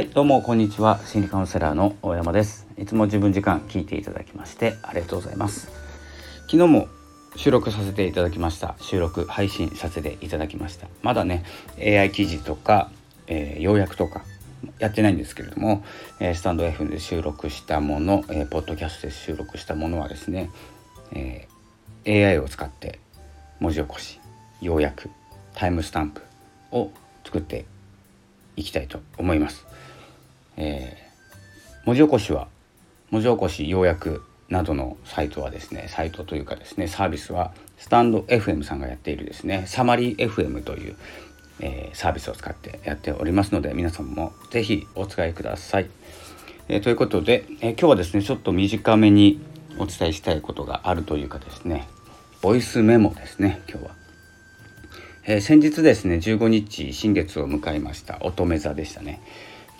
はい、どうもこんにちは。心理カウンセラーの大山です。いつも自分時間聞いていただきましてありがとうございます。昨日も収録させていただきました。収録配信させていただきました。まだね AI 記事とか、えー、要約とかやってないんですけれども、えー、スタンド F で収録したもの、えー、ポッドキャストで収録したものはですね、えー、AI を使って文字起こし要約タイムスタンプを作っていきたいと思います。えー、文字起こしは文字起こし要約などのサイトはですねサイトというかですねサービスはスタンド FM さんがやっているですねサマリー FM という、えー、サービスを使ってやっておりますので皆さんも是非お使いください。えー、ということで、え今日はですねちょっと短めにお伝えしたいことがあるというかですねボイスメモですね今日は。え、先日ですね15日新月を迎えました乙女座でしたね。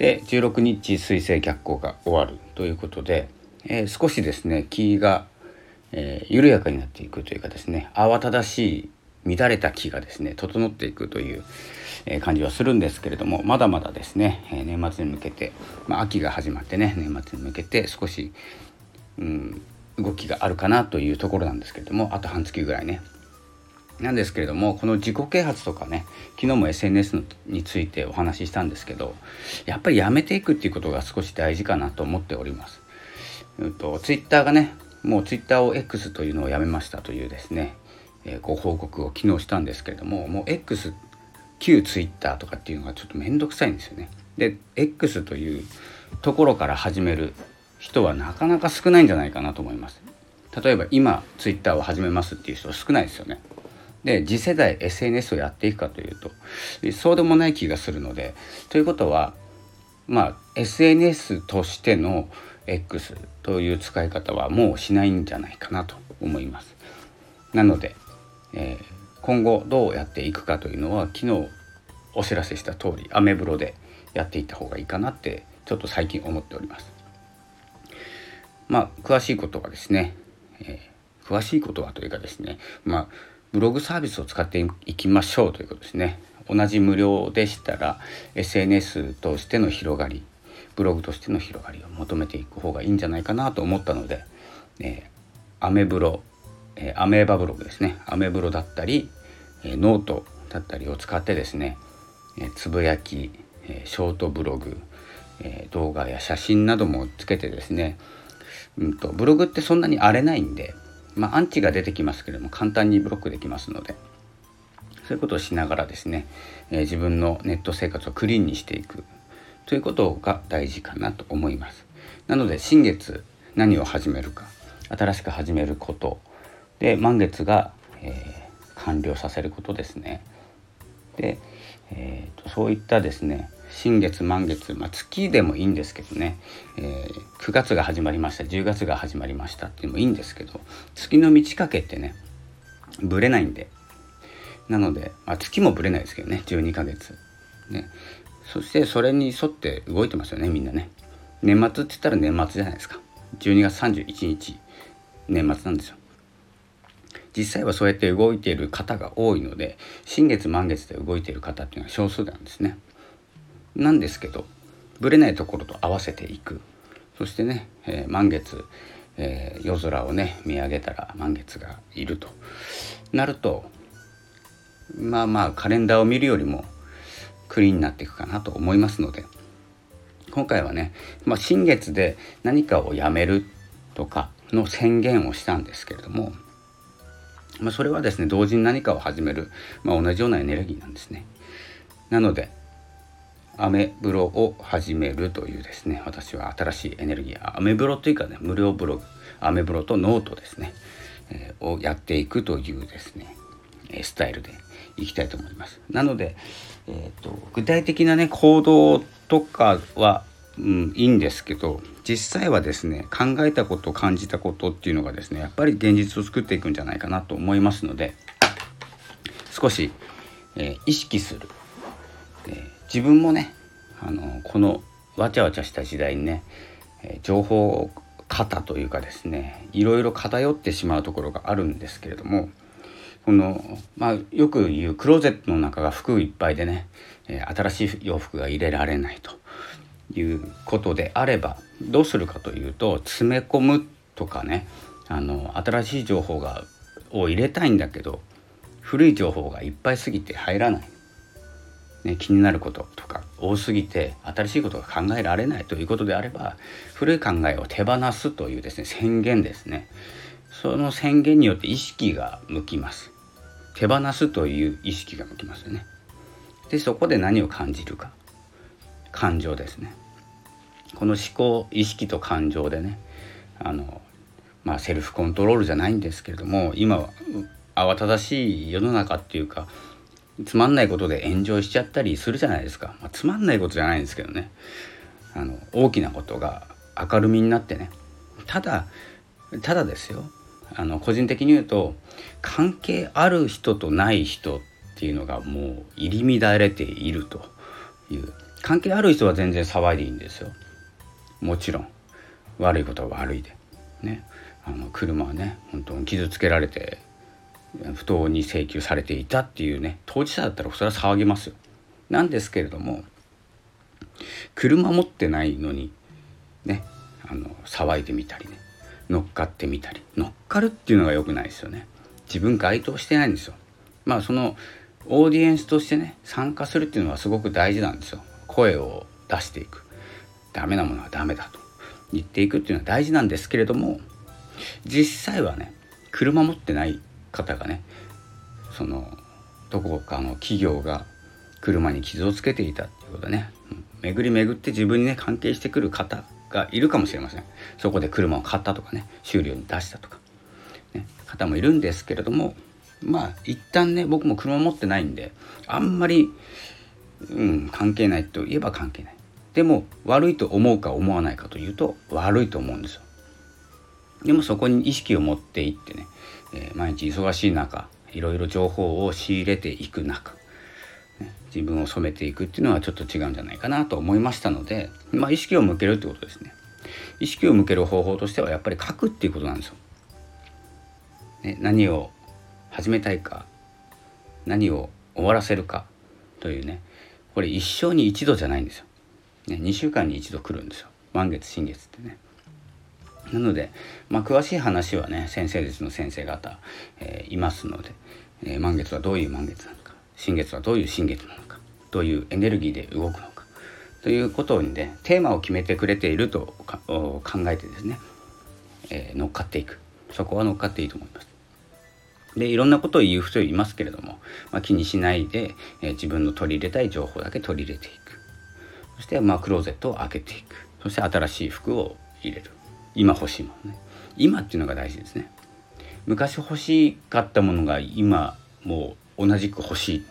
で16日水星逆行が終わるということで、えー、少しですね気が、えー、緩やかになっていくというかですね慌ただしい乱れた気がですね整っていくという、え、感じはするんですけれどもまだまだですね、え年末に向けて、まあ、秋が始まってね年末に向けて少し、うん、動きがあるかなというところなんですけれどもあと半月ぐらいねなんですけれどもこの自己啓発とかね昨日も SNS についてお話ししたんですけどやっぱりやめていくっていうことが少し大事かなと思っております。うんと、ツイッターがねもうツイッターを X というのをやめましたというですね、えー、ご報告を昨日したんですけれどももう X 旧ツイッターとかっていうのがちょっと面倒くさいんですよね。で X というところから始める人はなかなか少ないんじゃないかなと思います。例えば今ツイッターを始めますっていう人少ないですよね。で次世代 SNS をやっていくかというとそうでもない気がするのでということはまあ SNS としての X という使い方はもうしないんじゃないかなと思います。なので、えー、今後どうやっていくかというのは昨日お知らせした通りアメブロでやっていった方がいいかなってちょっと最近思っております。まあ詳しいことはですね、えー、詳しいことはというかですねまあブログサービスを使っていきましょうということですね。同じ無料でしたら SNS としての広がりブログとしての広がりを求めていく方がいいんじゃないかなと思ったので、えー、アメブロ、えー、アメーバブログですねアメブロだったり、えー、ノートだったりを使ってですね、えー、つぶやき、えー、ショートブログ、えー、動画や写真などもつけてですね、うんとブログってそんなに荒れないんでまあ、アンチが出てきますけれども簡単にブロックできますのでそういうことをしながらですね、えー、自分のネット生活をクリーンにしていくということが大事かなと思います。なので新月何を始めるか新しく始めることで満月が、えー、完了させることですね。で、えーとそういったですね新月満月、まあ、月でもいいんですけどね、えー、9月が始まりました10月が始まりましたっていうのもいいんですけど月の満ち欠けってねぶれないんで。なので、まあ、月もぶれないですけどね12ヶ月。ね。そしてそれに沿って動いてますよねみんなね。年末って言ったら年末じゃないですか。12月31日年末なんですよ。実際はそうやって動いている方が多いので新月満月で動いている方っていうのは少数なんですね。なんですけどぶれないところと合わせていく。そしてね、えー、満月、えー、夜空をね見上げたら満月がいると。なるとまあまあカレンダーを見るよりもクリーンになっていくかなと思いますので。今回はね、まあ、新月で何かをやめるとかの宣言をしたんですけれども、まあ、それはですね同時に何かを始める、まあ、同じようなエネルギーなんですね。なのでアメブロを始めるというですね私は新しいエネルギーアメブロというかね無料ブログアメブロとノートですね、えー、をやっていくというですねスタイルでいきたいと思います。なので、えーと、具体的なね行動とかは、うん、いいんですけど実際はですね考えたこと感じたことっていうのがですねやっぱり現実を作っていくんじゃないかなと思いますので少し、えー、意識する、えー自分もねあのこのわちゃわちゃした時代にね情報型というかですねいろいろ偏ってしまうところがあるんですけれどもこの、まあ、よく言うクローゼットの中が服いっぱいでね新しい洋服が入れられないということであればどうするかというと詰め込むとかねあの新しい情報がを入れたいんだけど古い情報がいっぱいすぎて入らない、ね、気になることとか多すぎて新しいことが考えられないということであれば古い考えを手放すというですね宣言ですね。その宣言によって意識が向きます。手放すという意識が向きますよね。でそこで何を感じるか。感情ですね。この思考意識と感情でねあのまあセルフコントロールじゃないんですけれども今は慌ただしい世の中っていうかつまんないことで炎上しちゃったりするじゃないですか、まあ、つまんないことじゃないんですけどね。あの大きなことが明るみになってね。ただただですよ。あの個人的に言うと関係ある人とない人っていうのがもう入り乱れているという。関係ある人は全然騒いでいいんですよ。もちろん。悪いことは悪いで。ね。あの車はね本当に傷つけられて不当に請求されていたっていうね当事者だったらそれは騒ぎますよ。なんですけれども車持ってないのにねあの騒いでみたりね乗っかってみたり乗っかるっていうのが良くないですよね。自分該当してないんですよ。まあそのオーディエンスとしてね参加するっていうのはすごく大事なんですよ。声を出していく。ダメなものはダメだと。言っていくっていうのは大事なんですけれども実際はね車持ってない方がねそのどこかの企業が車に傷をつけていたっていうことでね。巡り巡って自分にね関係してくる方がいるかもしれません。そこで車を買ったとかね修理に出したとか、ね、方もいるんですけれどもまあ一旦ね僕も車持ってないんであんまり、うん、関係ないといえば関係ない。でも悪いと思うか思わないかというと悪いと思うんですよ。でもそこに意識を持っていってね、えー、毎日忙しい中いろいろ情報を仕入れていく中、ね、自分を染めていくっていうのはちょっと違うんじゃないかなと思いましたので、まあ、意識を向けるってことですね。意識を向ける方法としてはやっぱり書くっていうことなんですよ、ね、何を始めたいか何を終わらせるかというねこれ一生に一度じゃないんですよ、ね、2週間に一度来るんですよ。満月新月ってね。なので、まあ、詳しい話はね先生術の先生方、えー、いますので、えー、満月はどういう満月なのか新月はどういう新月なのかどういうエネルギーで動くのかということにねテーマを決めてくれていると考えてですね、えー、乗っかっていく。そこは乗っかっていいと思います。でいろんなことを言う人いますけれども、まあ、気にしないで、えー、自分の取り入れたい情報だけ取り入れていく。そして、まあ、クローゼットを開けていく。そして新しい服を入れる。今欲しいものね。今っていうのが大事ですね。昔欲しかったものが今もう同じく欲しい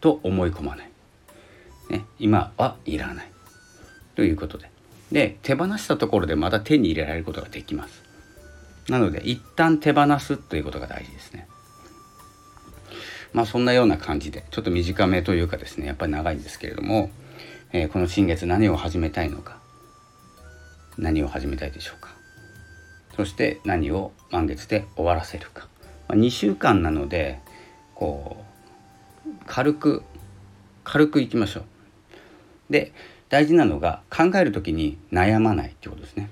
と思い込まない、ね、今はいらない。ということで。で手放したところでまた手に入れられることができます。なので一旦手放すということが大事ですね。まあそんなような感じでちょっと短めというかですねやっぱり長いんですけれども、えー、この新月何を始めたいのか。何を始めたいでしょうか。そして何を満月で終わらせるか、まあ、2週間なのでこう軽く軽くいきましょう。で大事なのが考える時に悩まないってことですね。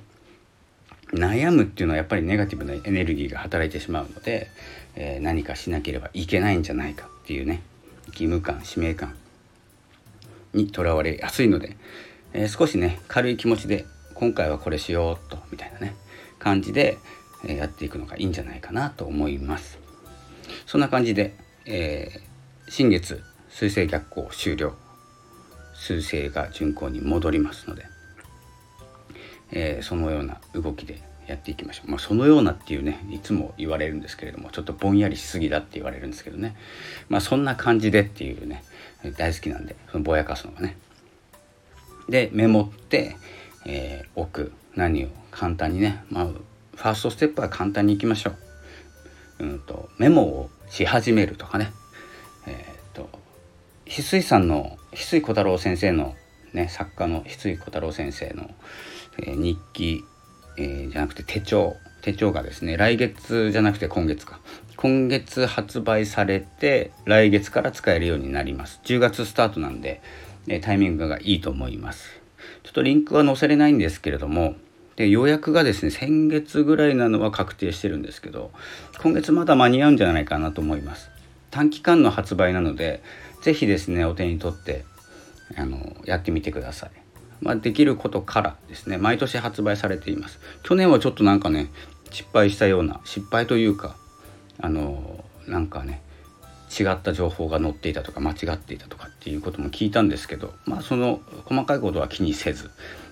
悩むっていうのはやっぱりネガティブなエネルギーが働いてしまうので、えー、何かしなければいけないんじゃないかっていうね義務感使命感にとらわれやすいので、えー、少しね軽い気持ちで今回はこれしようとみたいなね感じでやっていくのがいいんじゃないかなと思います。そんな感じで、えー、新月水星逆行終了。水星が巡行に戻りますので、えー、そのような動きでやっていきましょう、まあ、そのようなっていうねいつも言われるんですけれどもちょっとぼんやりしすぎだって言われるんですけどね。まあそんな感じでっていうね大好きなんでそのぼやかすのがね。でメモって、えー、置く何を簡単にね、まあ、ファーストステップは簡単にいきましょう。うんと、メモをし始めるとかね。えっ、ー、と、翡翠さんの、翡翠小太郎先生の、ね、作家の翡翠小太郎先生の、えー、日記、えー、じゃなくて手帳、手帳がですね、来月じゃなくて今月か。今月発売されて、来月から使えるようになります。10月スタートなんで、えタイミングがいいと思います。ちょっとリンクは載せれないんですけれどもで予約がですね先月ぐらいなのは確定してるんですけど今月まだ間に合うんじゃないかなと思います。短期間の発売なので是非ですねお手に取ってあのやってみてください、まあ、できることからですね毎年発売されています。去年はちょっとなんかね失敗したような失敗というかあのなんかね違った情報が載っていたとか間違っていたとかっていうことも聞いたんですけどまあその細かいことは気にせず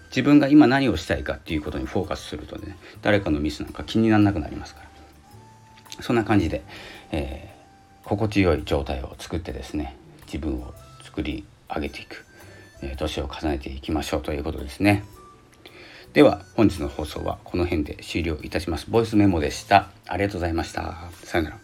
自分が今何をしたいかっていうことにフォーカスするとね誰かのミスなんか気にならなくなりますから。そんな感じで、えー、心地よい状態を作ってですね自分を作り上げていく、えー、年を重ねていきましょうということですね。では本日の放送はこの辺で終了いたします。ボイスメモでした。ありがとうございました。さよなら。